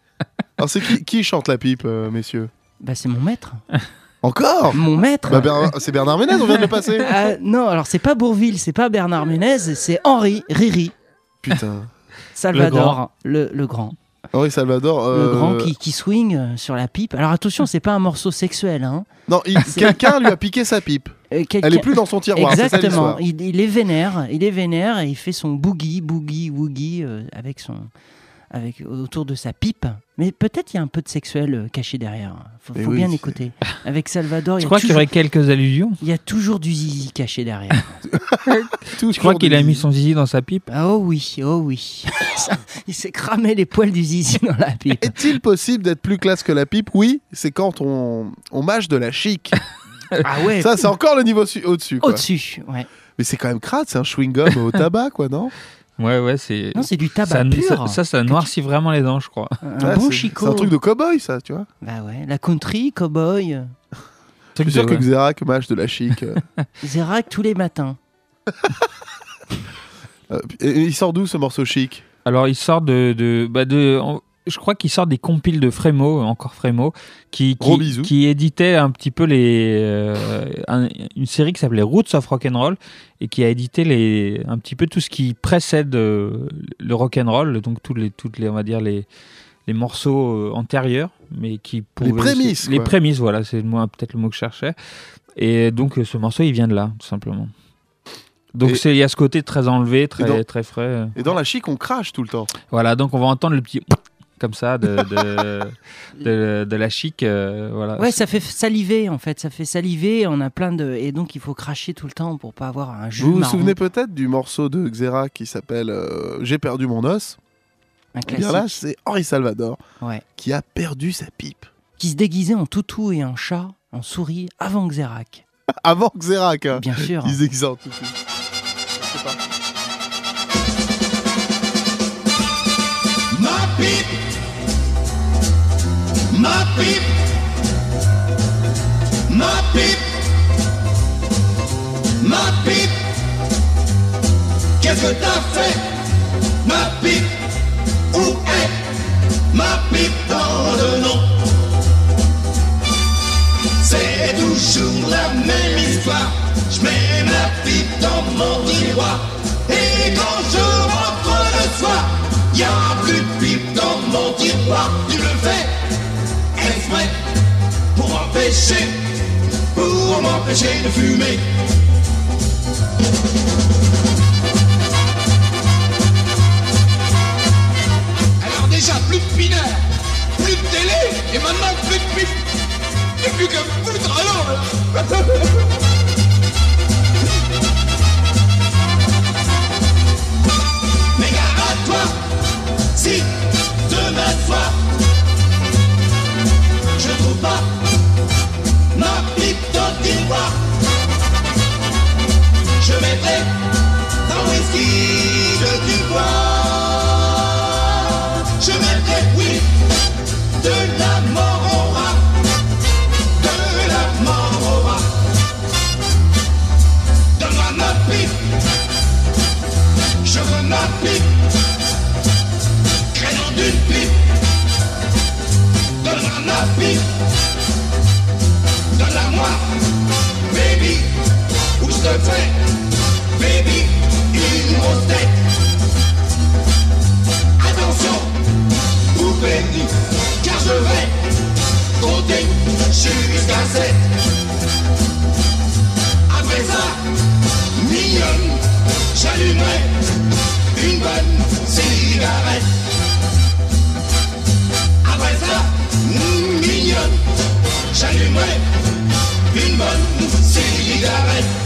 Alors c'est qui, qui chante la pipe, euh, messieurs? Bah c'est mon maître. Encore? Mon maître. Bah, C'est Bernard Ménez, on vient de le passer. Ah, non, alors c'est pas Bourville, c'est pas Bernard Ménez, c'est Henri Riri Putain. Salvador, le, le grand. Henri Salvador. euh, Le grand qui, qui swing euh, sur la pipe. Alors attention, c'est pas un morceau sexuel. Hein. Non, quelqu'un lui a piqué sa pipe. Euh, Elle est plus dans son tiroir. Exactement. il, il est vénère, il est vénère et il fait son boogie, boogie, woogie euh, avec son, avec autour de sa pipe. Mais peut-être il y a un peu de sexuel euh, caché derrière. Faut, faut oui, bien écouter. Avec Salvador, il y Je a crois qu'il y toujours- aurait quelques allusions? il y a toujours du zizi caché derrière. Je crois qu'il a mis son zizi dans sa pipe? Ah, oh oui, oh oui. Ça, il s'est cramé les poils du zizi dans la pipe. Est-il possible d'être plus classe que la pipe? Oui, c'est quand on, on mâche de la chic. Ah ouais. Ça, c'est encore le niveau su- au-dessus. quoi. Au-dessus, ouais. Mais c'est quand même crade, c'est un chewing-gum au tabac, quoi, non? Ouais, ouais, c'est. Non, c'est du tabac ça, pur. ça, ça, ça noircit vraiment les dents, je crois. Un Ouais, bon c'est- chicot. C'est un truc de cow-boy, ça, tu vois. Bah ouais, la country, cowboy. Je suis sûr que Xerac mâche de la chic. Zérac tous les matins. Euh, et- et il sort d'où ce morceau chic? Alors, il sort de. de, bah de je crois qu'il sort des compiles de Frémo, encore Frémo, qui, qui, éditait un petit peu les, euh, un- une série qui s'appelait Roots of Rock'n'Roll et qui a édité les, un petit peu tout ce qui précède euh, le rock'n'roll, donc tous les, toutes les, on va dire les, les morceaux euh, antérieurs, mais qui pouvaient- prémices, Les prémices, voilà, c'est peut-être le mot que je cherchais. Et donc ce morceau, il vient de là, tout simplement. Donc il y a ce côté très enlevé, très, dans- très frais. Et dans la chic, on crache tout le temps. Voilà, donc on va entendre le petit comme ça de, de, de, de la chic. euh, voilà. Ouais, ça fait saliver en fait, ça fait saliver. On a plein de et donc il faut cracher tout le temps pour pas avoir un jus. Vous vous souvenez peut-être du morceau de Xera qui s'appelle euh, J'ai perdu mon os Un Eh bien là, classique. c'est Henri Salvador Ouais. qui a perdu sa pipe. Qui se déguisait en toutou et en chat, en souris avant Xerac. Avant Xerac. hein. Bien sûr. Il se déguisait en tout. Je sais pas. Pipe, ma pipe, ma pipe, ma pipe. Qu'est-ce que t'as fait, ma pipe Où est? Ma pipe dans le nom. C'est toujours la même histoire. Je mets ma pipe dans mon tiroir. Et quand je rentre le soir, y a plus de pipe dans mon tiroir. Tu le fais exprès pour m'empêcher, pour m'empêcher de fumer. Alors déjà plus de pinard, plus de télé, et maintenant plus de pipe. Y'a plus qu'à me foutre alors. Mais gare à toi, si je trouve pas ma pipe tiroir, je mettrai dans whisky de Dubois. Je mettrai, oui, de la mort J'allumerai une bonne cigarette.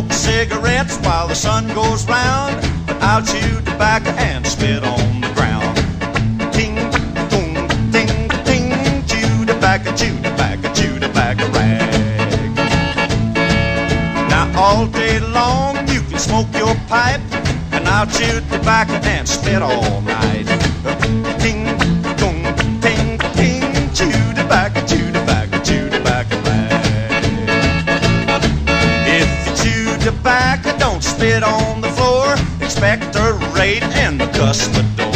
smoke cigarettes while the sun goes round. I'll chew tobacco and spit on the ground. Ting, tung, ting, ting, chew tobacco, chew tobacco, chew tobacco rag. Now all day long you can smoke your pipe, and I'll chew tobacco and spit all night. Ting, parade and the customer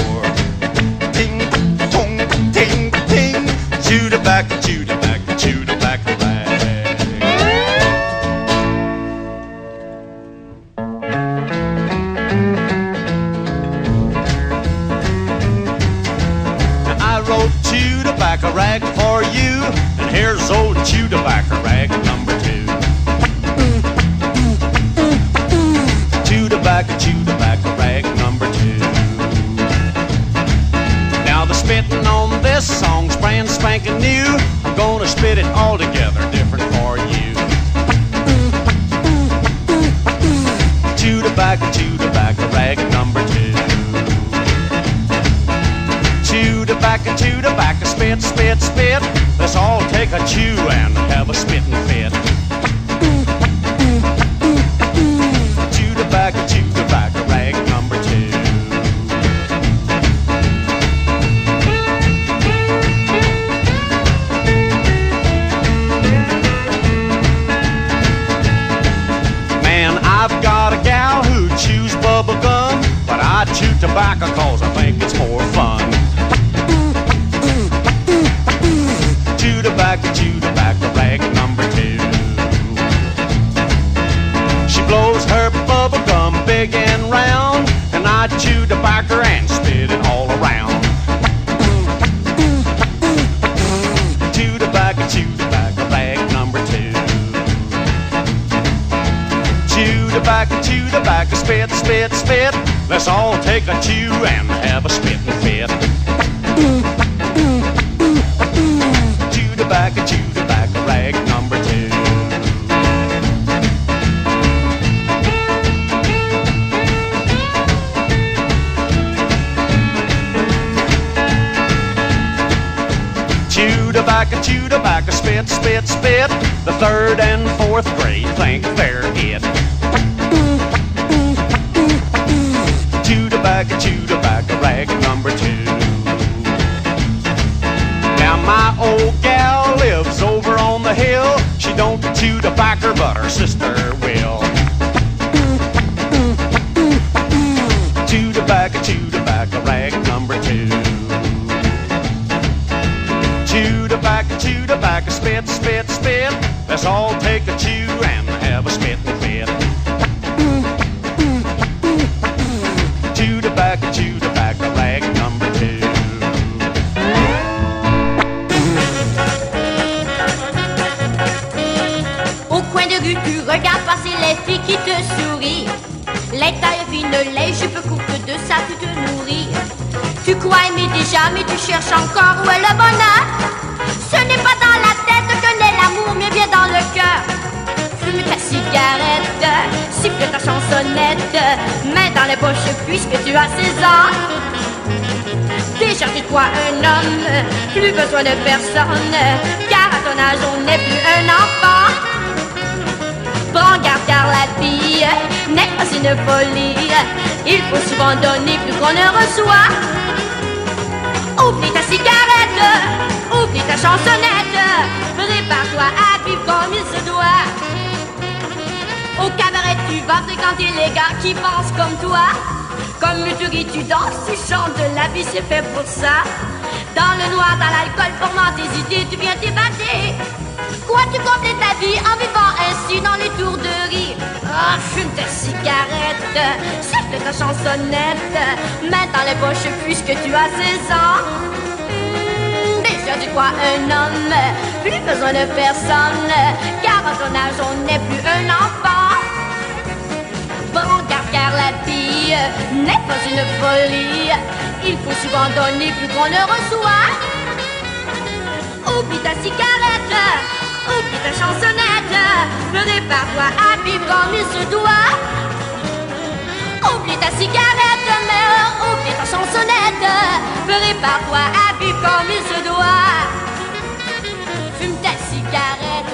tobacco cause I think it's more fun. Chew tobacco, chew tobacco, rag number two. She blows her bubble gum big and round, and I chew tobacco and spit it all around. Chew tobacco, chew tobacco, rag number two. Chew tobacco, chew tobacco, spit, spit, spit. Let's all take a chew and have a spitting fit. Chew tobacco, chew tobacco, rag number two. Chew tobacco, chew tobacco, spit, spit, spit. The third and fourth grade think they're it. Chew tobacco, chew tobacco, rag number two. Now my old gal lives over on the hill. She don't chew tobacco, but her sister will. Chew tobacco, chew tobacco, rag number two. Chew tobacco, chew tobacco, spit, spit, spit. Let's all take a chew Tu regardes passer les filles qui te sourient. Les tailles fines, les jupes courtes, de ça tu te nourris. Tu crois aimer déjà, mais tu cherches encore où est le bonheur? Ce n'est pas dans la tête que naît l'amour, mais bien dans le cœur. Fume ta cigarette, siffle ta chansonnette, main dans les poches puisque tu as 16 ans. Déjà t'es toi un homme, plus besoin de personne, car à ton âge on n'est plus un enfant. Prends garde car la vie n'est pas une folie, il faut souvent donner plus qu'on ne reçoit. Oublie ta cigarette, oublie ta chansonnette, prépare-toi à vivre comme il se doit. Au cabaret, tu vas fréquenter les gars qui pensent comme toi. Comme tu ris, tu danses, tu chantes, la vie c'est fait pour ça. Dans le noir, dans l'alcool, formant tes idées, tu viens t'évader. Quoi, tu complètes ta vie en vivant dans les tours de riz. Ah, fume ta cigarette, siffle ta chansonnette, main dans les poches puisque tu as 16 ans. Déjà tu crois un homme, plus besoin de personne, car à ton âge on n'est plus un enfant. Prends garde car la vie n'est pas une folie, il faut souvent donner plus qu'on ne reçoit. Oublie ta cigarette, oublie ta chansonnette, Prépare-toi à vivre comme il se doit. Oublie ta cigarette, mais oublie ta chansonnette. Prépare-toi à vivre comme il se doit. Fume ta cigarette,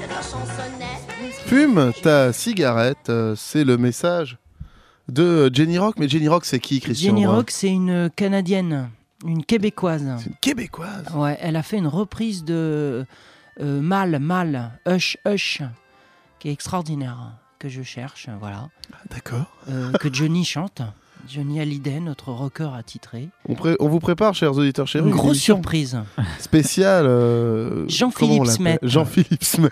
de ta chansonnette. Fume ta cigarette, euh, c'est le message de Jenny Rock. Mais Jenny Rock, c'est qui, Christian Jenny Rock, c'est une Canadienne, une Québécoise. C'est une Québécoise Ouais, elle a fait une reprise de euh, Mal, Mal, Hush, Hush, qui est extraordinaire, que je cherche, voilà. D'accord. Euh, que Johnny chante. Johnny Hallyday, notre rocker attitré. On, pré- on vous prépare, chers auditeurs chéris. Une grosse surprise. Spéciale. euh, Jean-Philippe Smet. Jean-Philippe Smet.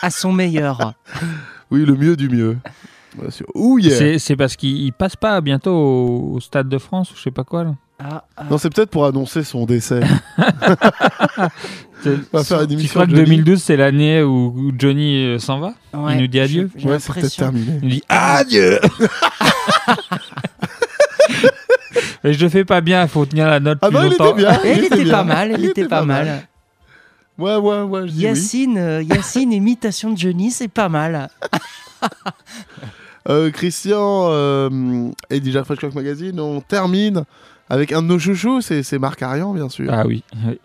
À son meilleur. oui, le mieux du mieux. Yeah. C'est- parce qu'il il passe pas bientôt au, au Stade de France ou je sais pas quoi. Là. Ah, ah. Non, c'est peut-être pour annoncer son décès. Va faire une tu crois que Johnny. 2012 c'est l'année où, Johnny euh, s'en va? Ouais, Il nous dit adieu? j'ai- j'ai Ouais, c'est peut-être terminé. Il nous dit adieu Mais je le fais pas bien, il faut tenir la note Ah plus non, il était bien. Et il était bien. pas mal, il était pas mal. Ouais, ouais, ouais, je dis oui. Yacine, euh, Yacine, imitation de Johnny, c'est pas mal. Euh, Christian euh, et DJ Fresh Clock Magazine, on termine avec un de nos chouchous, c'est c'est Marc Arian, bien sûr. Ah oui. oui.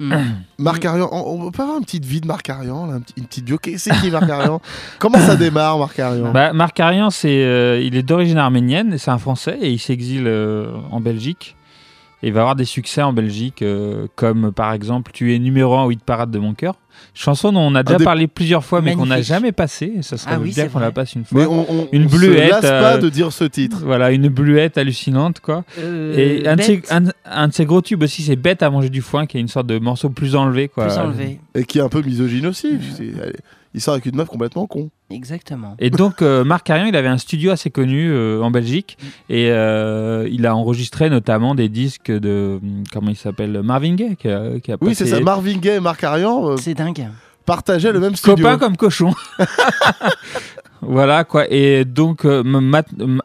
Marc Arian, on, on peut avoir une petite vie de Marc Arian, là, une petite bio. C'est qui Marc Arian? Comment ça démarre, Marc Arian? Bah, Marc Arian, c'est, euh, il est d'origine arménienne, et c'est un Français, et il s'exile euh, en Belgique. Et il va avoir des succès en Belgique, euh, comme par exemple Tu es numéro 1 au hit parade de mon cœur. Chanson dont on a déjà des- parlé plusieurs fois, mais qu'on n'a jamais passé. Et ça serait Ah oui, bien c'est qu'on la passe une fois. Mais on, on, une on bluette. se lasse pas euh, de dire ce titre. Voilà, une bluette hallucinante, quoi. Euh, et un de, ses, Bête. un, un de ses gros tubes aussi, c'est Bête à manger du foin, qui est une sorte de morceau plus enlevé, quoi. Plus enlevé. Et qui est un peu misogyne aussi. Elle- Il sort avec une meuf complètement con. Exactement. Et donc, euh, Marc Arian, il avait un studio assez connu euh, en Belgique et euh, il a enregistré notamment des disques de. hum, Comment il s'appelle Marvin Gaye qui a, qui a Oui, passé- c'est ça. Marvin Gaye et Marc Arian euh, C'est dingue. partageaient le même studio. Copain comme cochon. voilà quoi. Et donc, euh,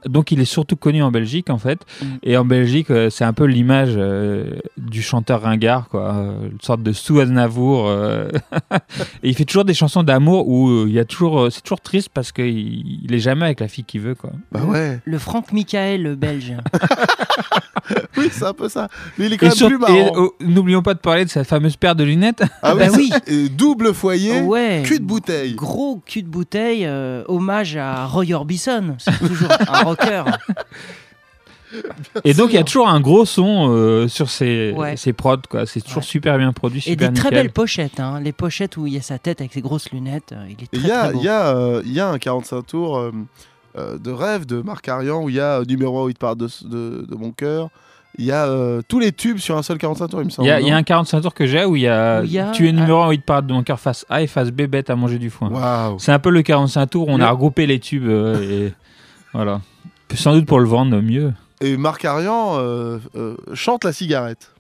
donc il est surtout connu en Belgique en fait. Mm. Et en Belgique, euh, c'est un peu l'image euh, du chanteur ringard quoi, une sorte de sous Aznavour. euh. et il fait toujours des chansons d'amour où il y a toujours, euh, c'est toujours triste parce qu'il il est jamais avec la fille qu'il veut quoi. Bah ouais. Le Franck Michael le belge. Oui, c'est un peu ça. Mais il est quand Et, même sur- plus marrant. et, oh, n'oublions pas de parler de sa fameuse paire de lunettes. Ah bah oui. Double foyer, Ouais. cul de bouteille. Gros cul de bouteille, euh, hommage à Roy Orbison. C'est toujours un rocker. Et donc il y a toujours un gros son euh, sur Ouais. ses prods quoi. C'est toujours super bien produit, Et des très belles pochettes. hein. Les pochettes où il y a sa tête avec ses grosses lunettes. euh, Il est très, Il y, a, très beau. il y, a, euh, il y a un 45 tours euh, euh, de rêve de Marc Arian où il y a euh, numéro 1 où il te parle de, de, de mon cœur. Il y a euh, tous les tubes sur un seul 45 tours, il me semble. y, a, il y a un 45 tours que j'ai où il y a, y a tu es un- numéro 1 où il te parle de mon cœur face A et face B bête à manger du foin. C'est un peu le 45 tours où on Le- a regroupé les tubes euh, et voilà. Sans doute pour le vendre mieux. Et Marc Arian euh, euh, chante la cigarette.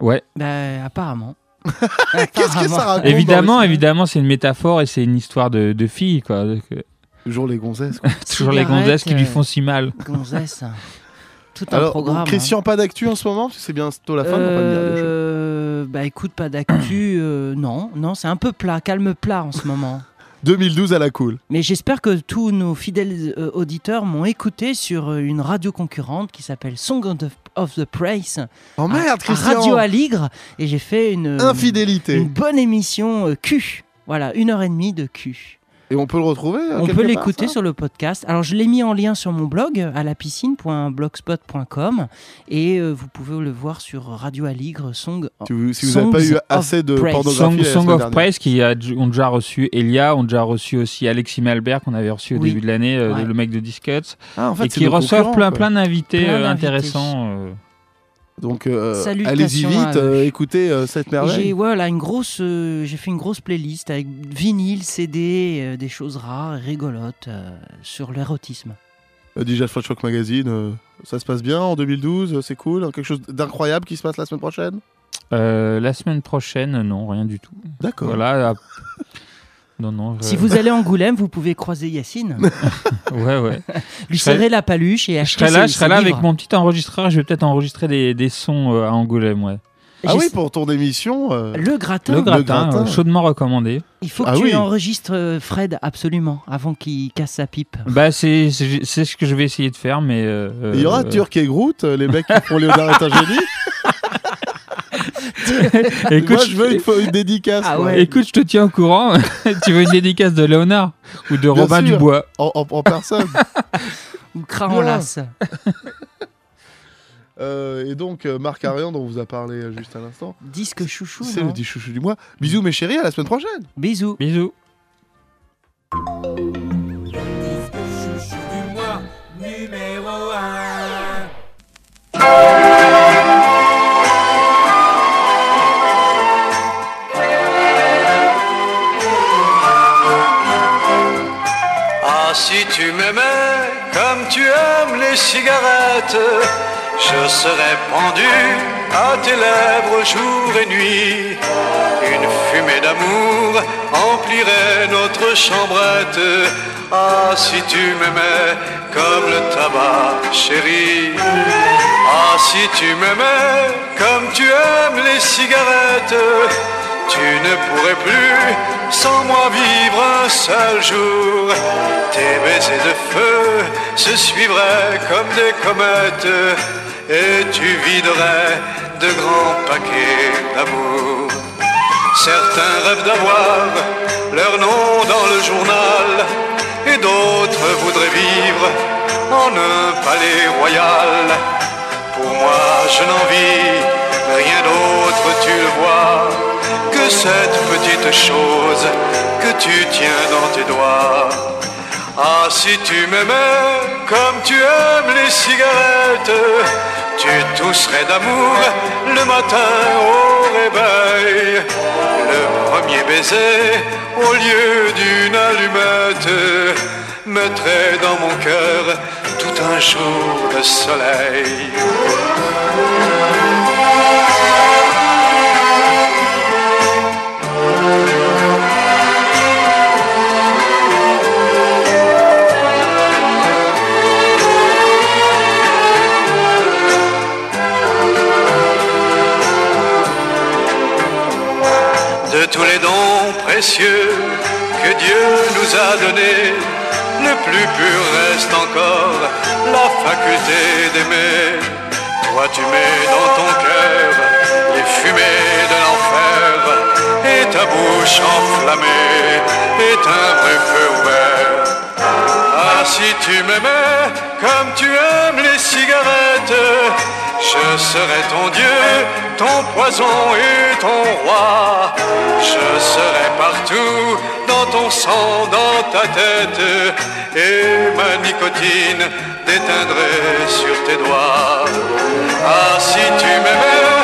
Ouais. Bah, apparemment. Qu'est-ce que ça raconte Évidemment, c'est une métaphore et c'est une histoire de, de fille quoi. Donc, euh, Toujours les gonzesses. quoi. toujours les gonzesses qui lui euh, font si mal. Gonzesse. Tout un Alors, programme. donc, Christian, pas d'actu en ce moment C'est bientôt la fin. va pas. Euh, bah écoute, pas d'actu. euh, non, non, c'est un peu plat, calme plat en ce moment. 2012 à la cool. Mais j'espère que tous nos fidèles euh, auditeurs m'ont écouté sur euh, une radio concurrente qui s'appelle Song of the, of the Praise. Oh merde, à- à Christian Radio Aligre. Et j'ai fait une, Infidélité. une bonne émission euh, Q. Voilà, une heure et demie de Q. Et on peut le retrouver euh, On peut l'écouter sur le podcast. Alors, je l'ai mis en lien sur mon blog à la piscine.blogspot.com et euh, vous pouvez le voir sur Radio Aligre Song. Si vous- si vous n'avez pas eu of assez de pornographie Song, la Song of dernière. Praise qui a, ont déjà reçu Elia, ont déjà reçu aussi Alexis Malbert qu'on avait reçu au Oui. début de l'année, euh, Ouais. le mec de Discuts, Ah, en fait, et qui reçoivent plein, quoi. plein d'invités euh, intéressants. euh. Donc euh, Salutations allez-y vite, euh, écoutez euh, cette J'ai merveille. voilà une grosse, euh, j'ai fait une grosse playlist avec vinyle, CD, euh, des choses rares, et rigolotes euh, sur l'érotisme. Euh, DJ Flash Rock Magazine, euh, ça se passe bien en 2012, euh, c'est cool. hein, Quelque chose d'incroyable qui se passe la semaine prochaine? Euh, la semaine prochaine, non, rien du tout. D'accord. Voilà. Non, non. je- Si vous allez à Angoulême, vous pouvez croiser Yacine, Ouais, ouais. lui Je serai- serrer la paluche et Je acheter serai là, ses- je serai ses là avec mon petit enregistreur. Je vais peut-être enregistrer des, des sons euh, à Angoulême, ouais. Ah oui, pour ton émission. euh, Le gratin. Le gratin, euh, chaudement recommandé. Il faut que Ah tu oui. enregistres Fred absolument avant qu'il casse sa pipe. Bah, c'est ce que je vais essayer de faire, mais. euh, Il y aura euh, Turc et Groot, les mecs qui font un génie. Écoute, Moi, je veux une, fois une dédicace. Ah moi. Écoute, je te tiens au courant. tu veux une dédicace de Léonard ou de Bien Robin sûr. Dubois En, en- en personne. Ou cra en lasse. Euh, et donc, euh, Marc Arian, dont on vous a parlé euh, juste à l'instant, Disque chouchou. c'est le dit chouchou du mois. Bisous, mes chéris, à la semaine prochaine. Bisous. Bisous. Cigarettes, je serais pendu à tes lèvres jour et nuit. Une fumée d'amour emplirait notre chambrette. Ah, si tu m'aimais comme le tabac, chérie. Ah, si tu m'aimais comme tu aimes les cigarettes, tu ne pourrais plus sans moi vivre un seul jour. Tes baisers de feu se suivraient comme des comètes et tu viderais de grands paquets d'amour. Certains rêvent d'avoir leur nom dans le journal et d'autres voudraient vivre en un palais royal. Pour moi, je n'en vis rien d'autre, tu le vois, que cette petite chose que tu tiens dans tes doigts. Ah, si tu m'aimais comme tu aimes les cigarettes, tu tousserais d'amour le matin au réveil. Le premier baiser, au lieu d'une allumette, mettrait dans mon cœur tout un jour de soleil. Précieux que Dieu nous a donnés, le plus pur reste encore la faculté d'aimer. Toi tu mets dans ton cœur les fumées de l'enfer et ta bouche enflammée est un vrai feu ouvert. Si tu m'aimais comme tu aimes les cigarettes, je serais ton Dieu, ton poison et ton roi. Je serai partout dans ton sang, dans ta tête, et ma nicotine déteindrait sur tes doigts. Ah, si tu m'aimais